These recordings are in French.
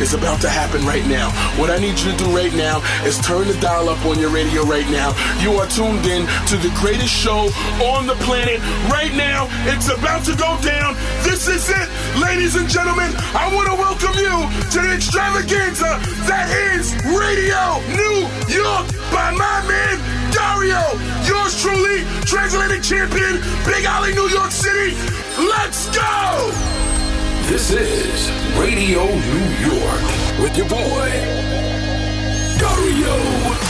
is about to happen right now. What I need you to do right now is turn the dial up on your radio right now. You are tuned in to the greatest show on the planet right now. It's about to go down. This is it, ladies and gentlemen. I want to welcome you to the extravaganza that is Radio New York by my man Dario. Yours truly, translated champion, Big Alley, New York City. Let's go! This is Radio New York with your boy.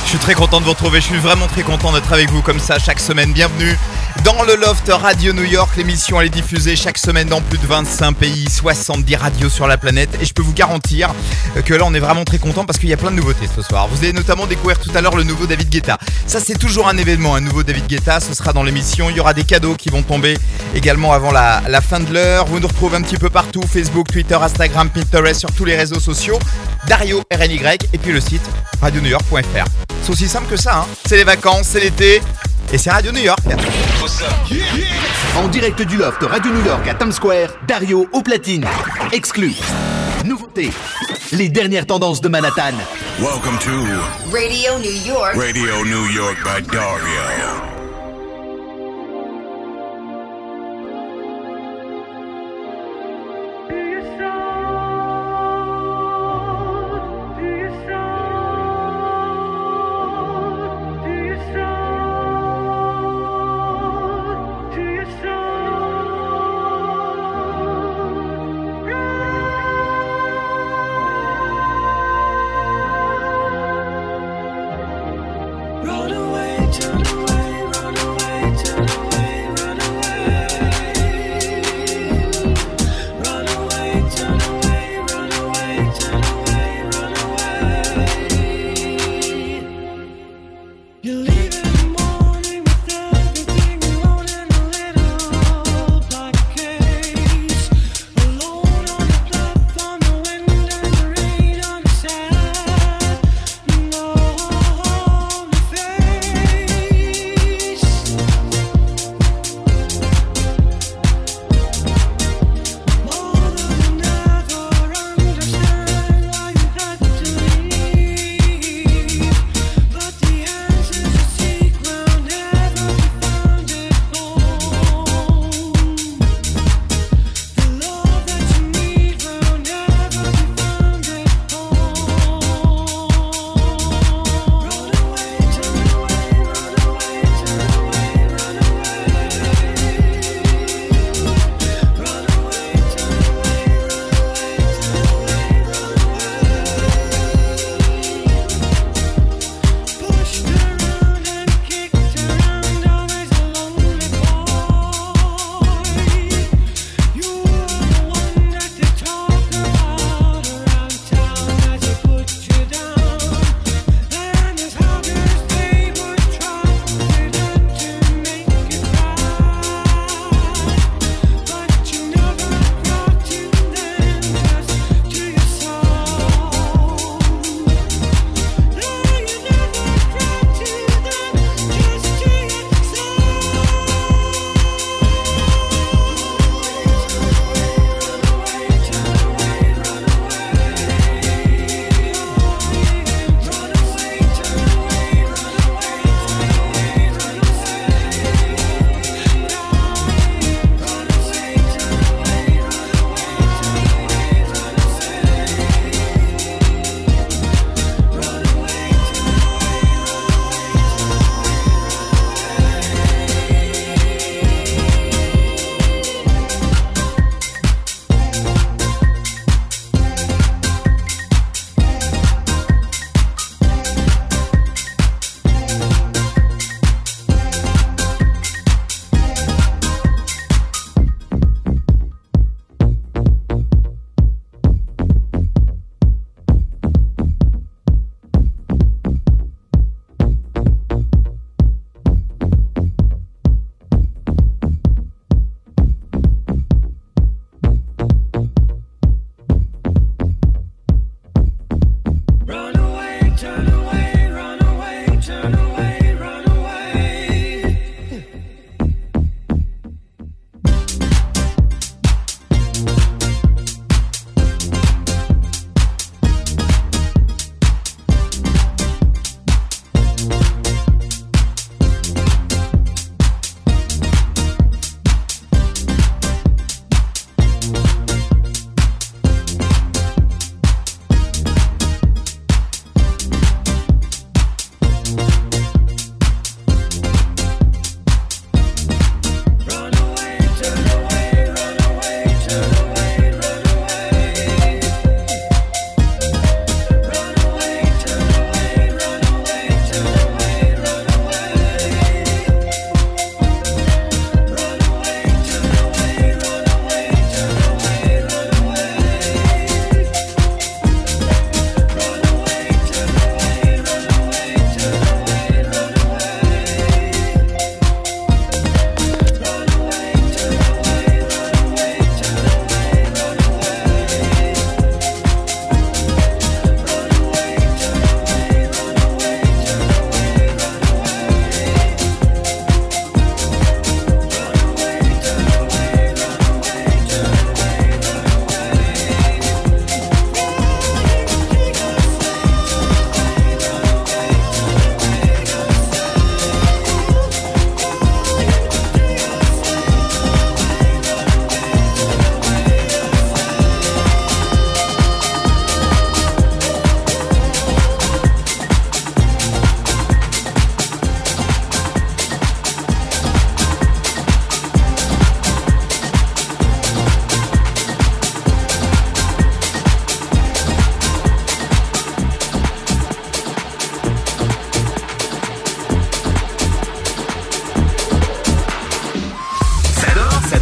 Je suis très content de vous retrouver, je suis vraiment très content d'être avec vous comme ça chaque semaine. Bienvenue dans le Loft Radio New York. L'émission elle est diffusée chaque semaine dans plus de 25 pays, 70 radios sur la planète. Et je peux vous garantir que là on est vraiment très content parce qu'il y a plein de nouveautés ce soir. Vous allez notamment découvrir tout à l'heure le nouveau David Guetta. Ça c'est toujours un événement, un nouveau David Guetta. Ce sera dans l'émission. Il y aura des cadeaux qui vont tomber également avant la, fin de l'heure. Vous nous retrouvez un petit peu partout Facebook, Twitter, Instagram, Pinterest, sur tous les réseaux sociaux. Dario RNY et puis le site radionewyork.fr. C'est aussi simple que ça, hein. c'est les vacances, c'est l'été et c'est Radio New York. En direct du loft Radio New York à Times Square, Dario au platine. Exclu. Nouveauté. Les dernières tendances de Manhattan. Welcome to Radio New York. Radio New York by Dario.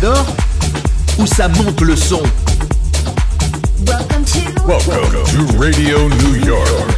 J'adore ou ça monte le son? Welcome to Radio New York.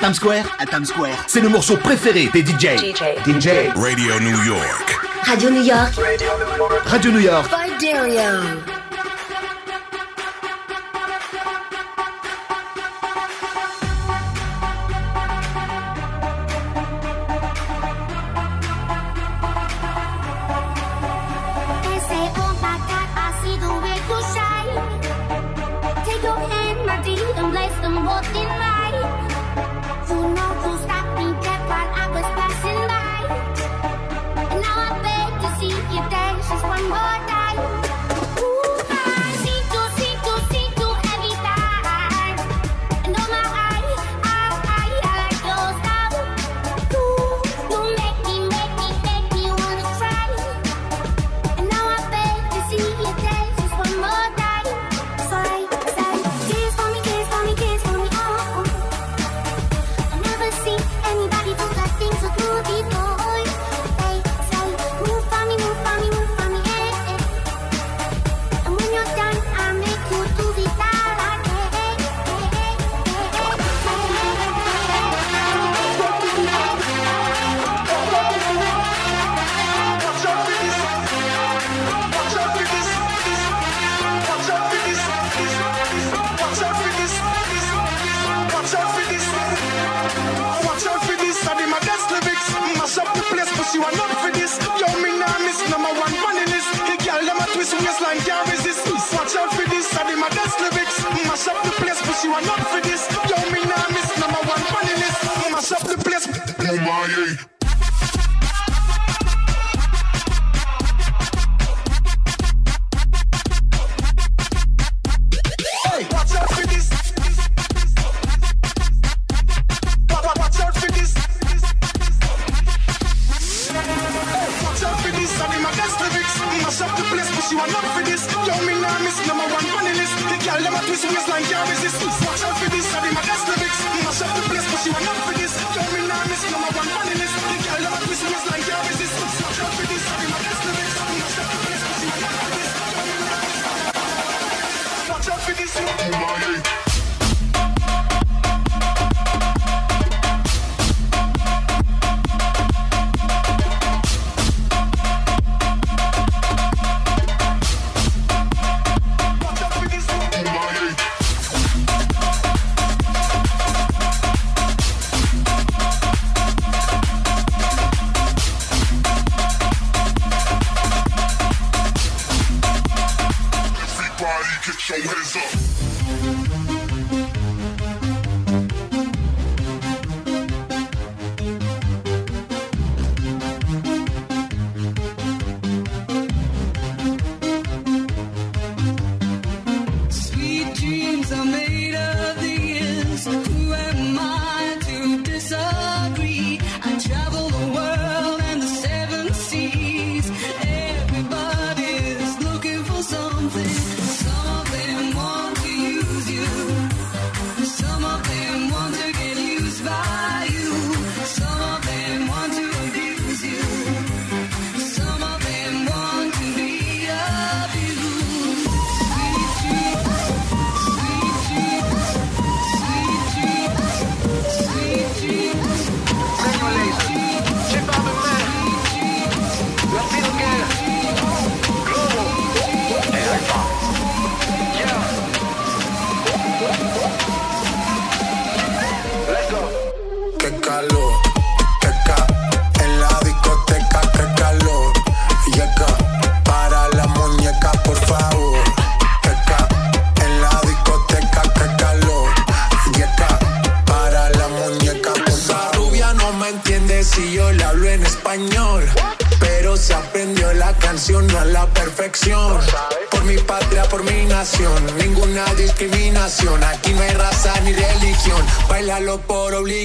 Times Square, à Times Square, c'est le morceau préféré des DJ. DJ. Radio New York. Radio New York. Radio New York. Radio New York. Radio New York.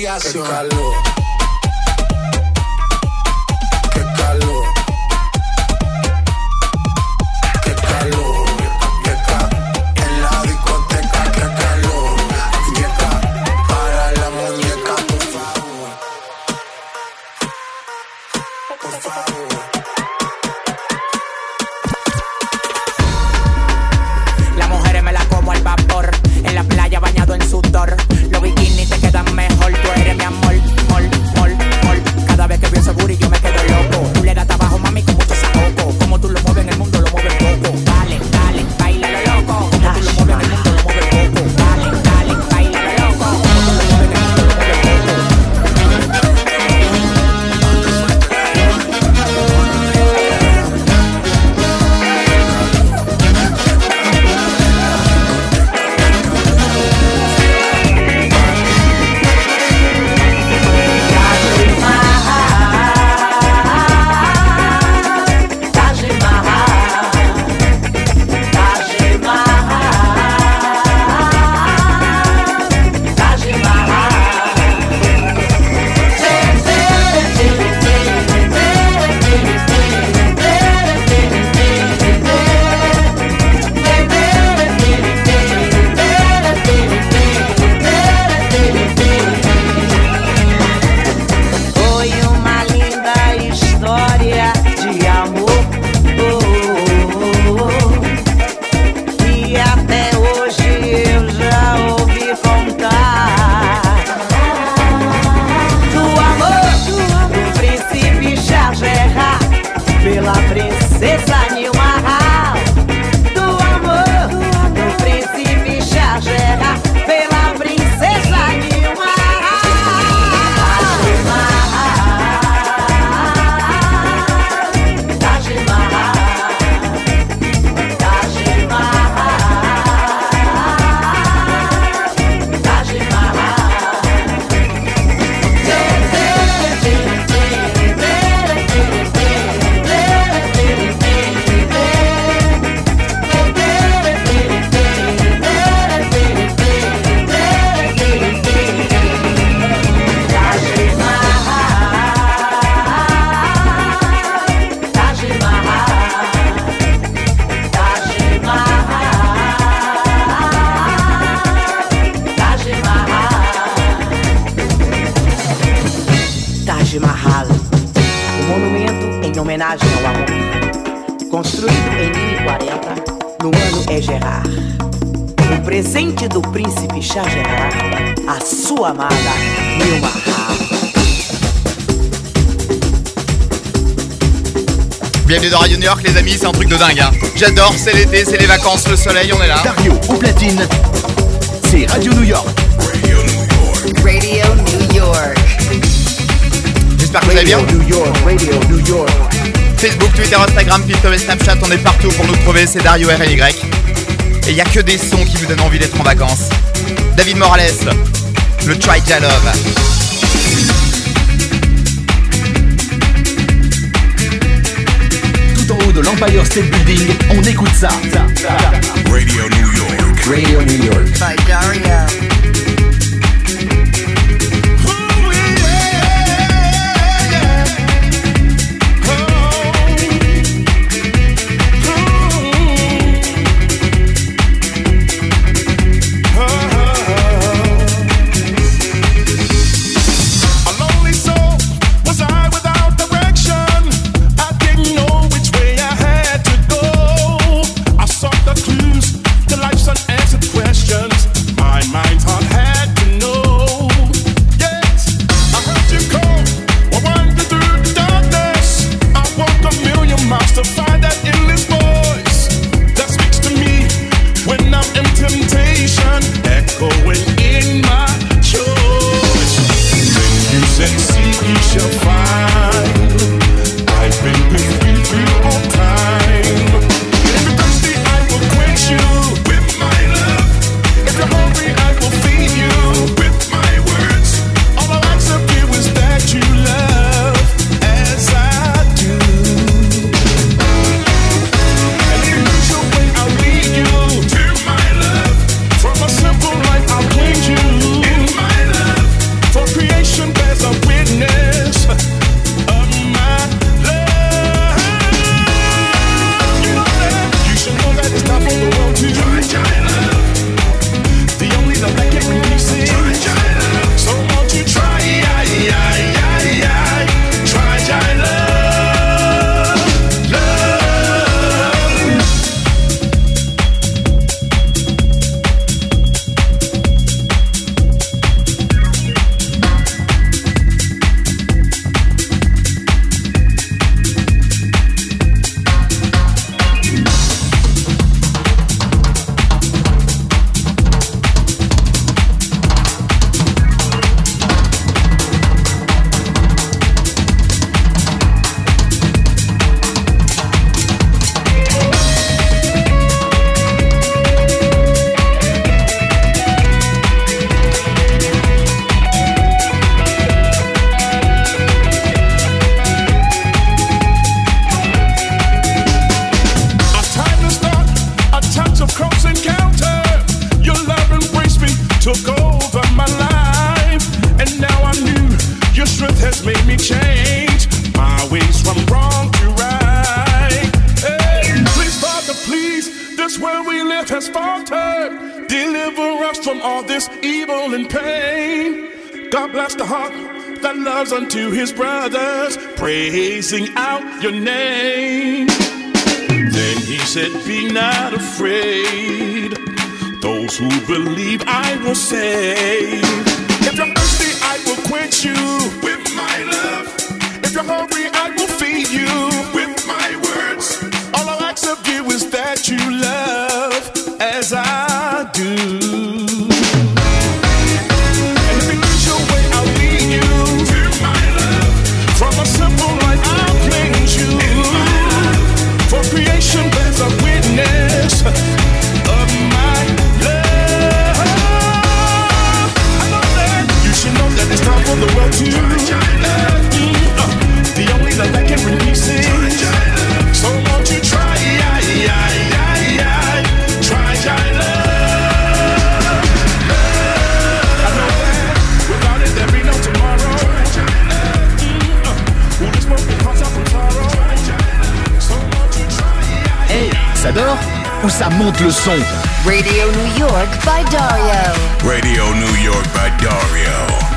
Obligación. Qué calor. Bienvenue dans Radio New York, les amis, c'est un truc de dingue. Hein. J'adore, c'est l'été, c'est les vacances, le soleil, on est là. Dario platine, c'est Radio New York. Radio New York. Radio New York. J'espère que vous allez bien. Radio New York, Radio New York. Facebook, Twitter, Instagram, Pinterest, et Snapchat, on est partout pour nous trouver, c'est Dario RNY. Et il n'y a que des sons qui vous donnent envie d'être en vacances. David Morales, le Try Jalove. de l'Empire State Building. On écoute ça. Radio New York. Radio New York. you love. où ça monte le son. Radio New York by Dario. Radio New York by Dario.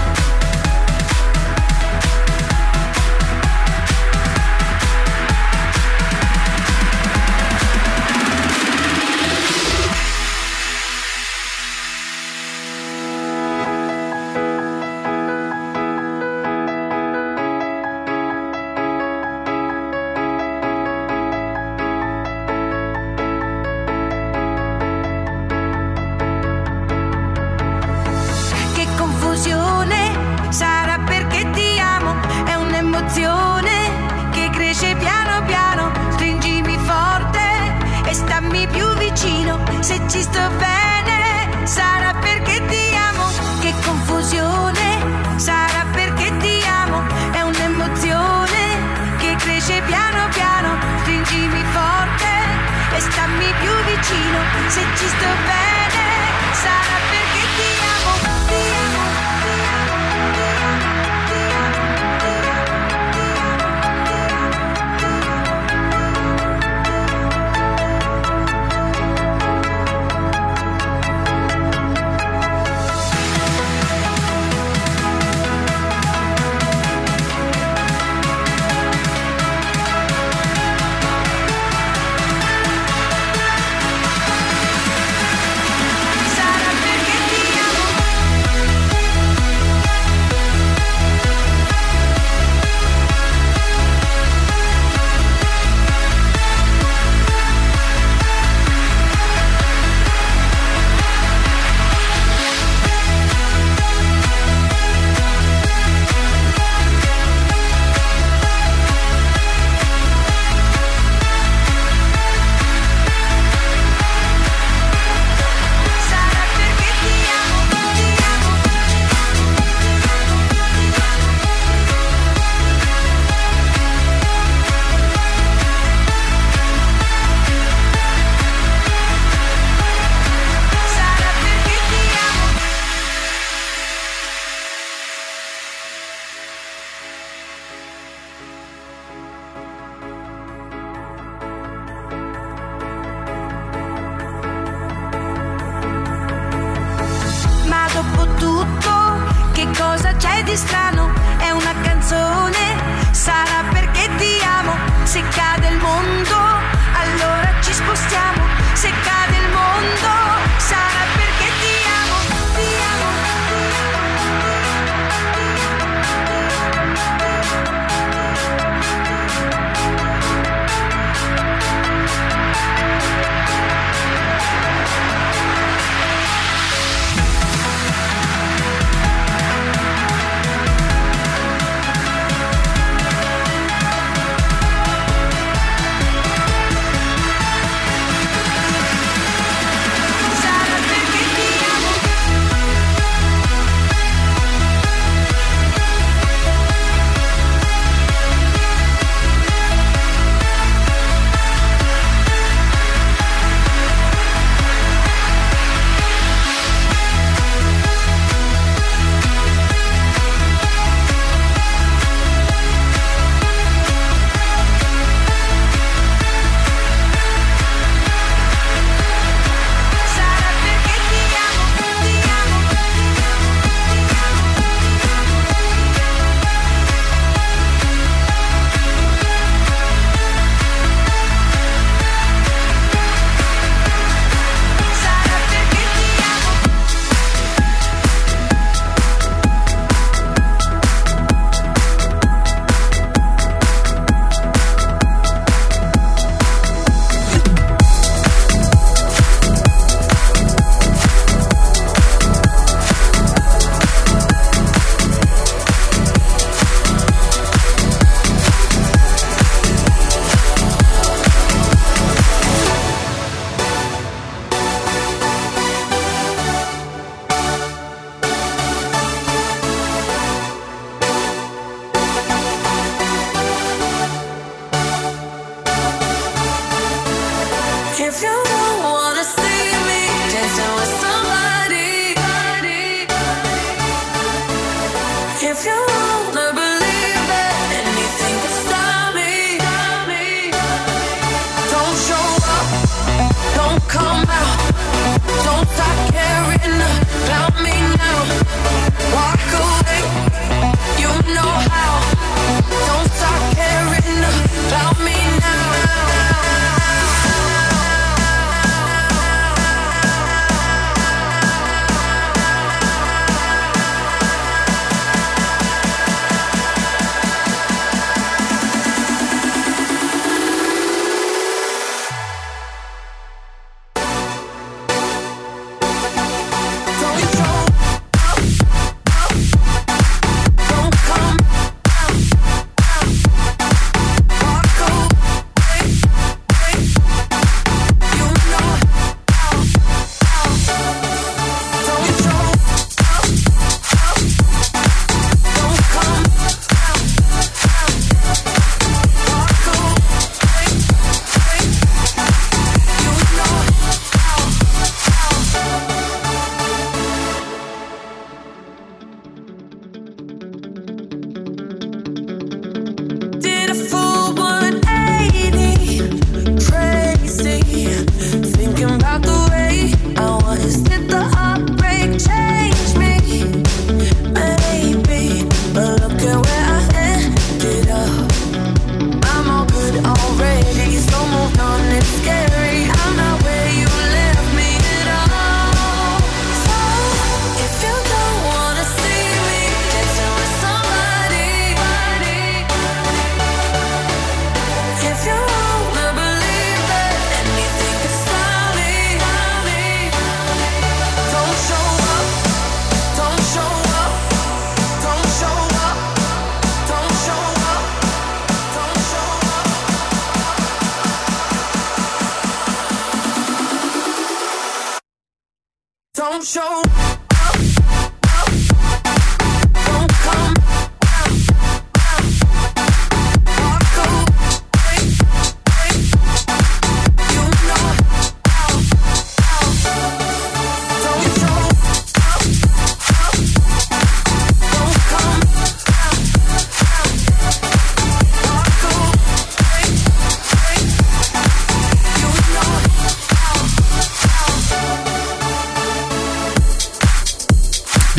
Show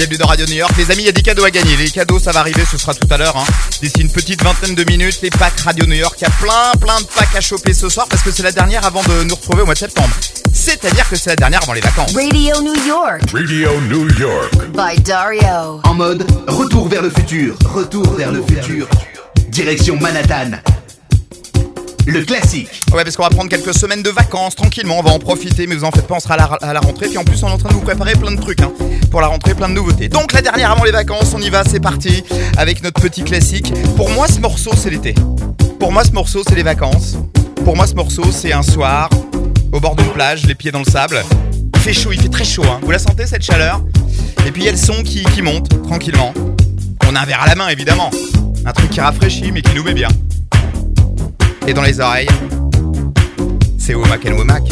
Bienvenue dans Radio New York. Les amis, il y a des cadeaux à gagner. Les cadeaux, ça va arriver, ce sera tout à l'heure. Hein. D'ici une petite vingtaine de minutes, les packs Radio New York. Il y a plein, plein de packs à choper ce soir parce que c'est la dernière avant de nous retrouver au mois de septembre. C'est-à-dire que c'est la dernière avant les vacances. Radio New York Radio New York. by Dario. En mode retour vers le futur. Retour vers le futur. Direction Manhattan. Le classique. Ouais, parce qu'on va prendre quelques semaines de vacances tranquillement. On va en profiter, mais vous en faites pas, on sera à la, rentrée. Puis en plus, on est en train de vous préparer plein de trucs hein, pour la rentrée, plein de nouveautés. Donc la dernière avant les vacances, on y va, c'est parti avec notre petit classique. Pour moi, ce morceau, c'est l'été. Pour moi, ce morceau, c'est les vacances. Pour moi, ce morceau, c'est un soir au bord d'une plage, les pieds dans le sable. Il fait chaud, il fait très chaud. Hein. Vous la sentez cette chaleur? Et puis il y a le son qui, qui monte tranquillement. On a un verre à la main, évidemment. Un truc qui rafraîchit, mais qui nous met bien. Et dans les oreilles, c'est Womack and Womack.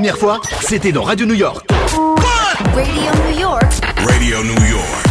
La première fois C'était dans Radio New York. Radio New York. Radio New York.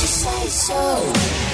you say so?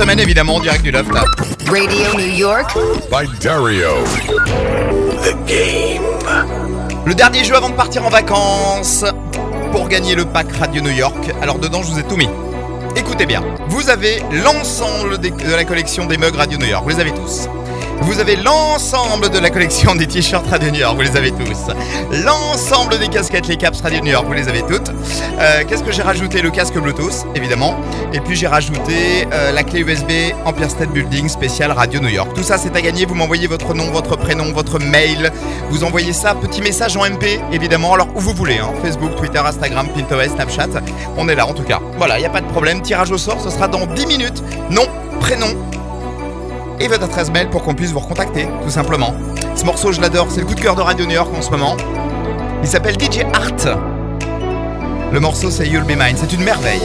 Semaine, évidemment, en direct du Loft. Radio New York. By Dario. The game. Le dernier jeu avant de partir en vacances pour gagner le pack Radio New York. Alors dedans, je vous ai tout mis. Écoutez bien, vous avez l'ensemble de la collection des mugs Radio New York, vous les avez tous. Vous avez l'ensemble de la collection des t-shirts Radio New York, vous les avez tous. L'ensemble des casquettes, les caps Radio New York, vous les avez toutes. Euh, Qu'est-ce que j'ai rajouté Le casque Bluetooth, évidemment. Et puis j'ai rajouté euh, la clé USB Empire State Building spécial Radio New York. Tout ça, c'est à gagner. Vous m'envoyez votre nom, votre prénom, votre mail. Vous envoyez ça, petit message en MP, évidemment. Alors où vous voulez, hein. Facebook, Twitter, Instagram, Pinterest, Snapchat. On est là, en tout cas. Voilà, il n'y a pas de problème. Tirage au sort, ce sera dans 10 minutes. Nom, prénom, et votre adresse mail pour qu'on puisse vous recontacter, tout simplement. Ce morceau, je l'adore, c'est le coup de cœur de Radio New York en ce moment. Il s'appelle DJ Art. Le morceau, c'est You'll Be Mine. C'est une merveille.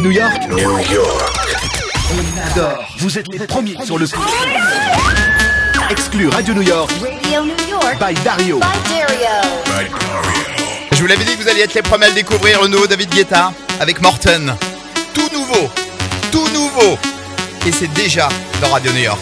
New York. On adore. Vous êtes les premiers sur le coup. Exclu Radio New York. Radio New York. By Dario. By Dario. Je vous l'avais dit que vous alliez être les premiers à le découvrir, le nouveau David Guetta avec Morton. Tout nouveau. Tout nouveau. Et c'est déjà dans Radio New York.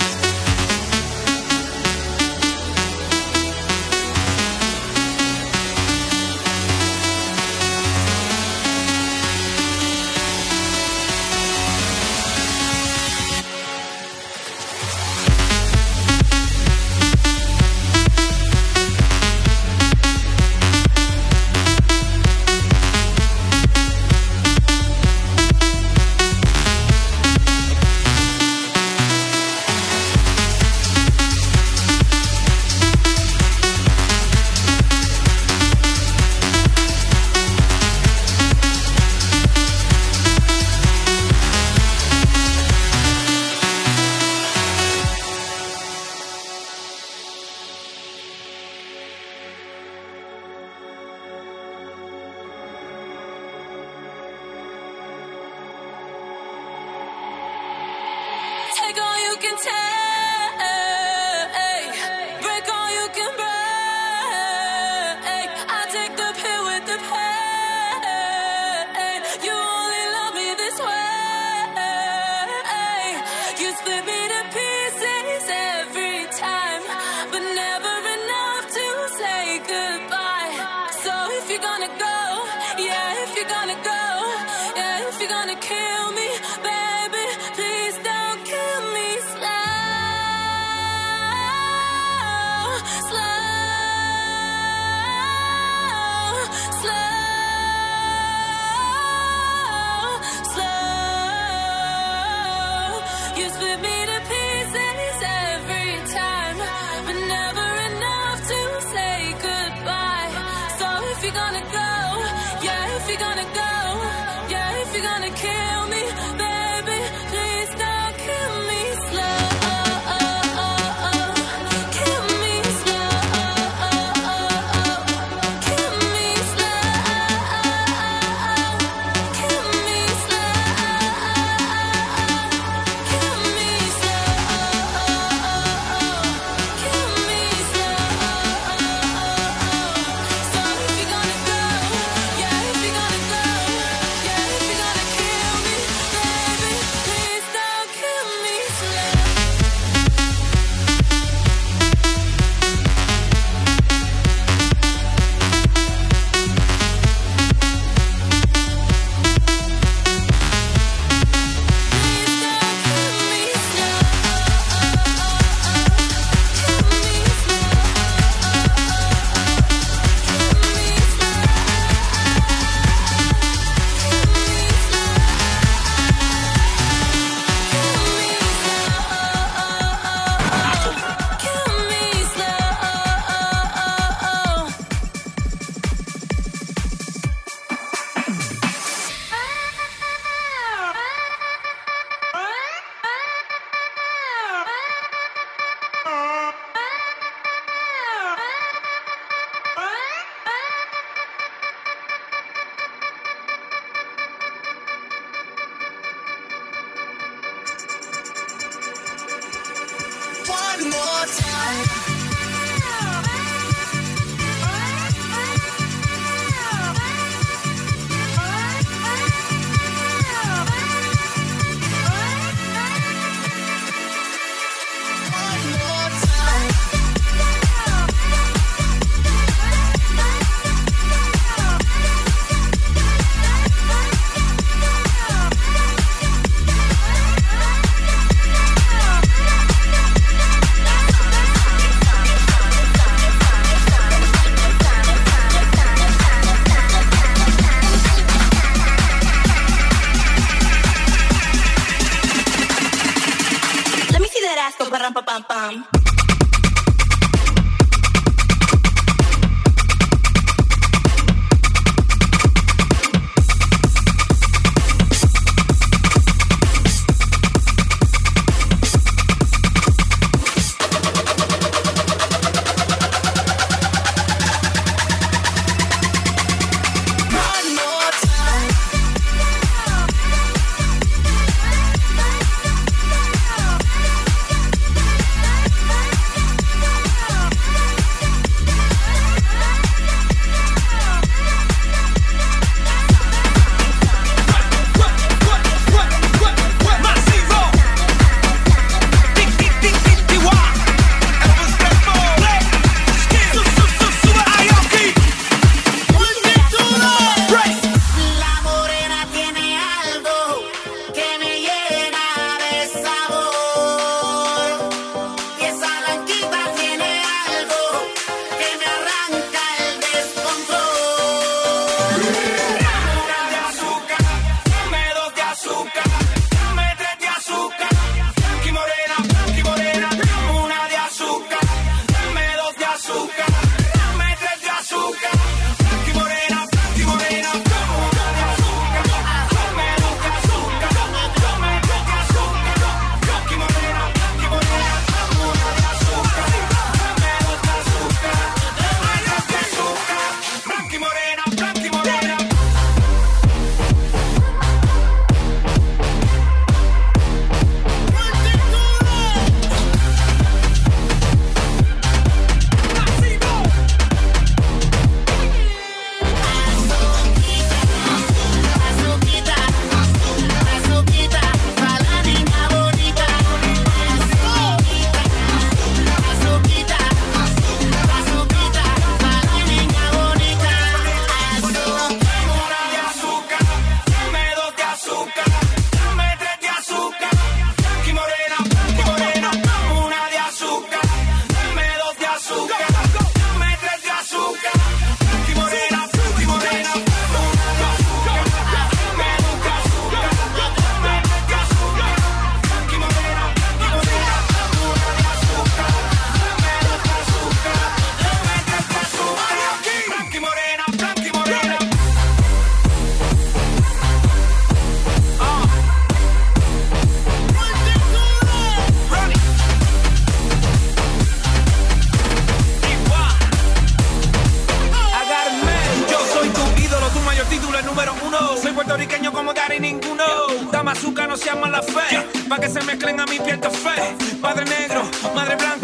fe, padre negro, madre blanca.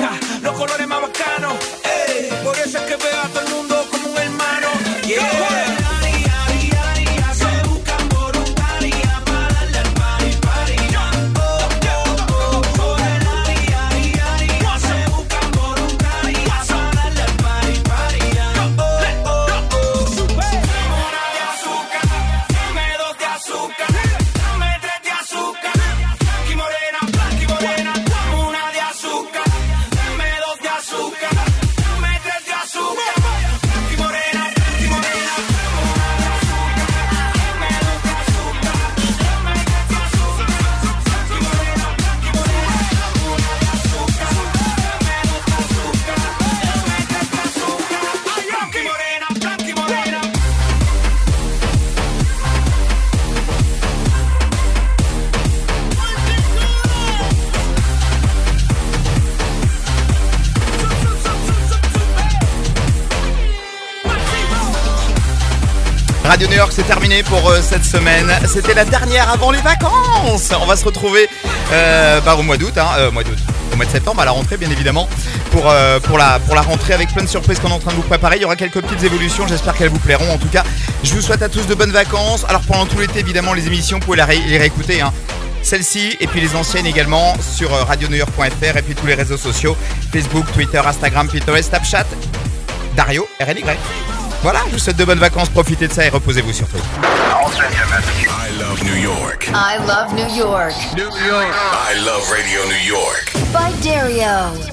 Pour euh, cette semaine. C'était la dernière avant les vacances. On va se retrouver euh, bah, au mois d'août, hein, euh, mois d'août, au mois de septembre, à la rentrée bien évidemment, pour, pour, la, pour la rentrée avec plein de surprises qu'on est en train de vous préparer. Il y aura quelques petites évolutions, j'espère qu'elles vous plairont. En tout cas, je vous souhaite à tous de bonnes vacances. Alors pendant tout l'été, évidemment, les émissions, vous pouvez les, ré- les réécouter. Hein. Celle-ci et puis les anciennes également sur radionewyork.fr et puis tous les réseaux sociaux Facebook, Twitter, Instagram, Pinterest, Snapchat. Dario, RNY. Voilà, je vous souhaite de bonnes vacances, profitez de ça et reposez-vous surtout. I love New York. I love New York. New York. I love Radio New York. By Dario.